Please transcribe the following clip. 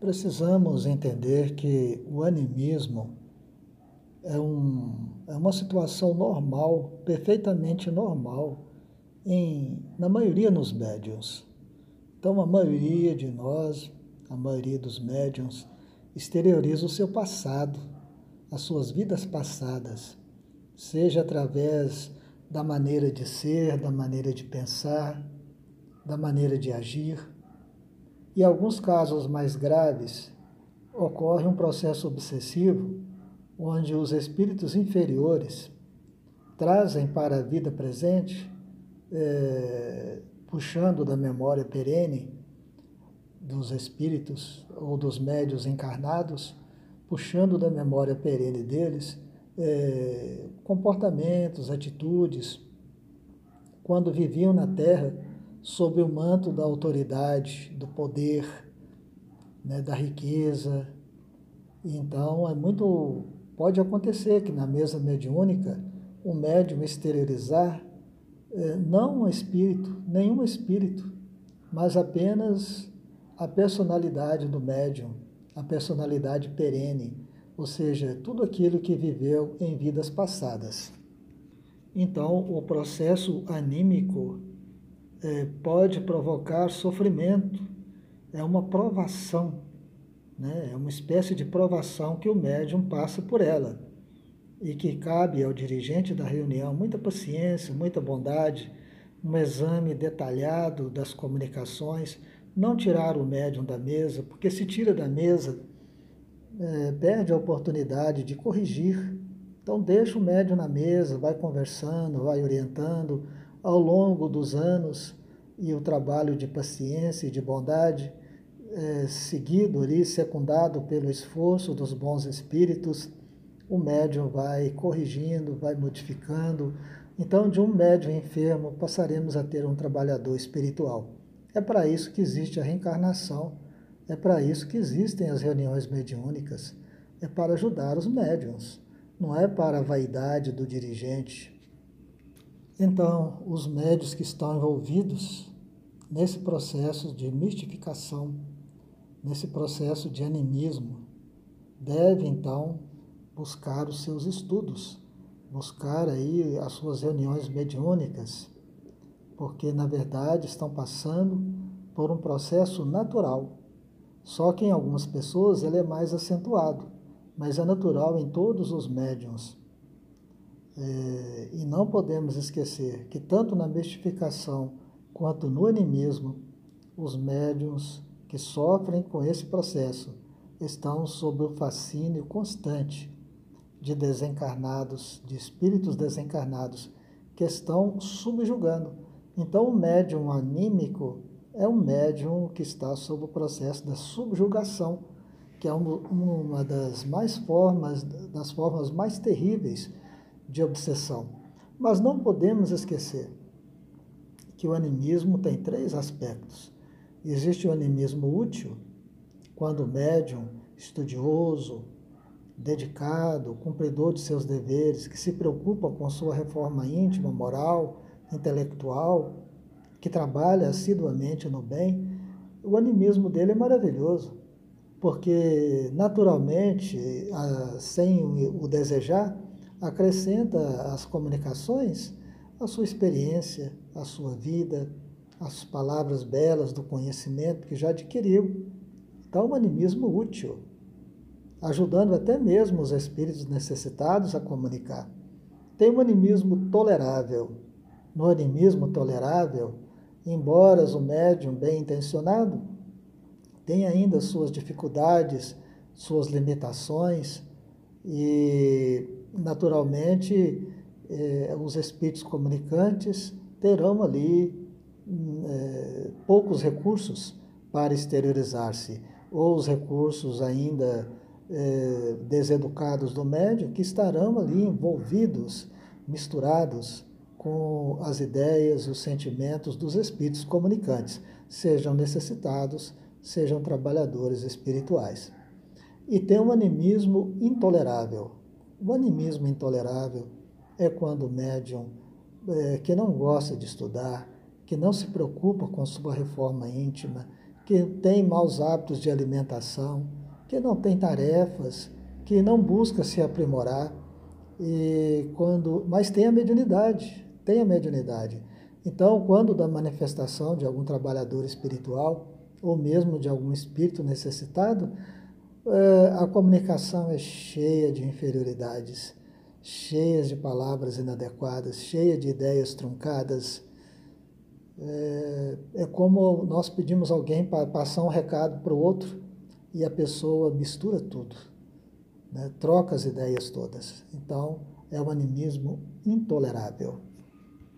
Precisamos entender que o animismo é, um, é uma situação normal, perfeitamente normal, em, na maioria dos médiums. Então, a maioria de nós, a maioria dos médiums, exterioriza o seu passado, as suas vidas passadas, seja através da maneira de ser, da maneira de pensar, da maneira de agir. Em alguns casos mais graves, ocorre um processo obsessivo onde os espíritos inferiores trazem para a vida presente, é, puxando da memória perene dos espíritos ou dos médios encarnados, puxando da memória perene deles é, comportamentos, atitudes, quando viviam na Terra sob o manto da autoridade, do poder, né, da riqueza. Então é muito Pode acontecer que na mesa mediúnica o médium exteriorizar eh, não um espírito, nenhum espírito, mas apenas a personalidade do médium, a personalidade perene, ou seja, tudo aquilo que viveu em vidas passadas. Então, o processo anímico eh, pode provocar sofrimento, é uma provação né? É uma espécie de provação que o médium passa por ela e que cabe ao dirigente da reunião muita paciência, muita bondade, um exame detalhado das comunicações, não tirar o médium da mesa, porque se tira da mesa, é, perde a oportunidade de corrigir. Então deixa o médium na mesa, vai conversando, vai orientando ao longo dos anos e o trabalho de paciência e de bondade é, seguido ali, secundado pelo esforço dos bons espíritos, o médium vai corrigindo, vai modificando. Então, de um médium enfermo, passaremos a ter um trabalhador espiritual. É para isso que existe a reencarnação, é para isso que existem as reuniões mediúnicas, é para ajudar os médiums, não é para a vaidade do dirigente. Então, os médios que estão envolvidos nesse processo de mistificação nesse processo de animismo, deve então buscar os seus estudos, buscar aí as suas reuniões mediúnicas, porque na verdade estão passando por um processo natural. Só que em algumas pessoas ele é mais acentuado, mas é natural em todos os médiums. É, e não podemos esquecer que tanto na mistificação quanto no animismo, os médiums que sofrem com esse processo estão sob o fascínio constante de desencarnados, de espíritos desencarnados, que estão subjugando. Então, o médium anímico é um médium que está sob o processo da subjugação, que é uma das mais formas, das formas mais terríveis de obsessão. Mas não podemos esquecer que o animismo tem três aspectos. Existe o animismo útil, quando o médium, estudioso, dedicado, cumpridor de seus deveres, que se preocupa com sua reforma íntima, moral, intelectual, que trabalha assiduamente no bem, o animismo dele é maravilhoso, porque naturalmente, sem o desejar, acrescenta às comunicações a sua experiência, a sua vida, as palavras belas do conhecimento que já adquiriu. Então, um animismo útil, ajudando até mesmo os espíritos necessitados a comunicar. Tem um animismo tolerável. No animismo tolerável, embora o médium bem intencionado tenha ainda suas dificuldades, suas limitações, e naturalmente eh, os espíritos comunicantes terão ali é, poucos recursos para exteriorizar-se, ou os recursos ainda é, deseducados do médium que estarão ali envolvidos, misturados com as ideias os sentimentos dos espíritos comunicantes, sejam necessitados, sejam trabalhadores espirituais. E tem um animismo intolerável. O animismo intolerável é quando o médium é, que não gosta de estudar, que não se preocupa com sua reforma íntima, que tem maus hábitos de alimentação, que não tem tarefas, que não busca se aprimorar, e quando, mas tem a mediunidade, tem a mediunidade. Então, quando da manifestação de algum trabalhador espiritual, ou mesmo de algum espírito necessitado, a comunicação é cheia de inferioridades, cheias de palavras inadequadas, cheia de ideias truncadas. É, é como nós pedimos alguém para passar um recado para o outro e a pessoa mistura tudo, né? troca as ideias todas. Então, é um animismo intolerável.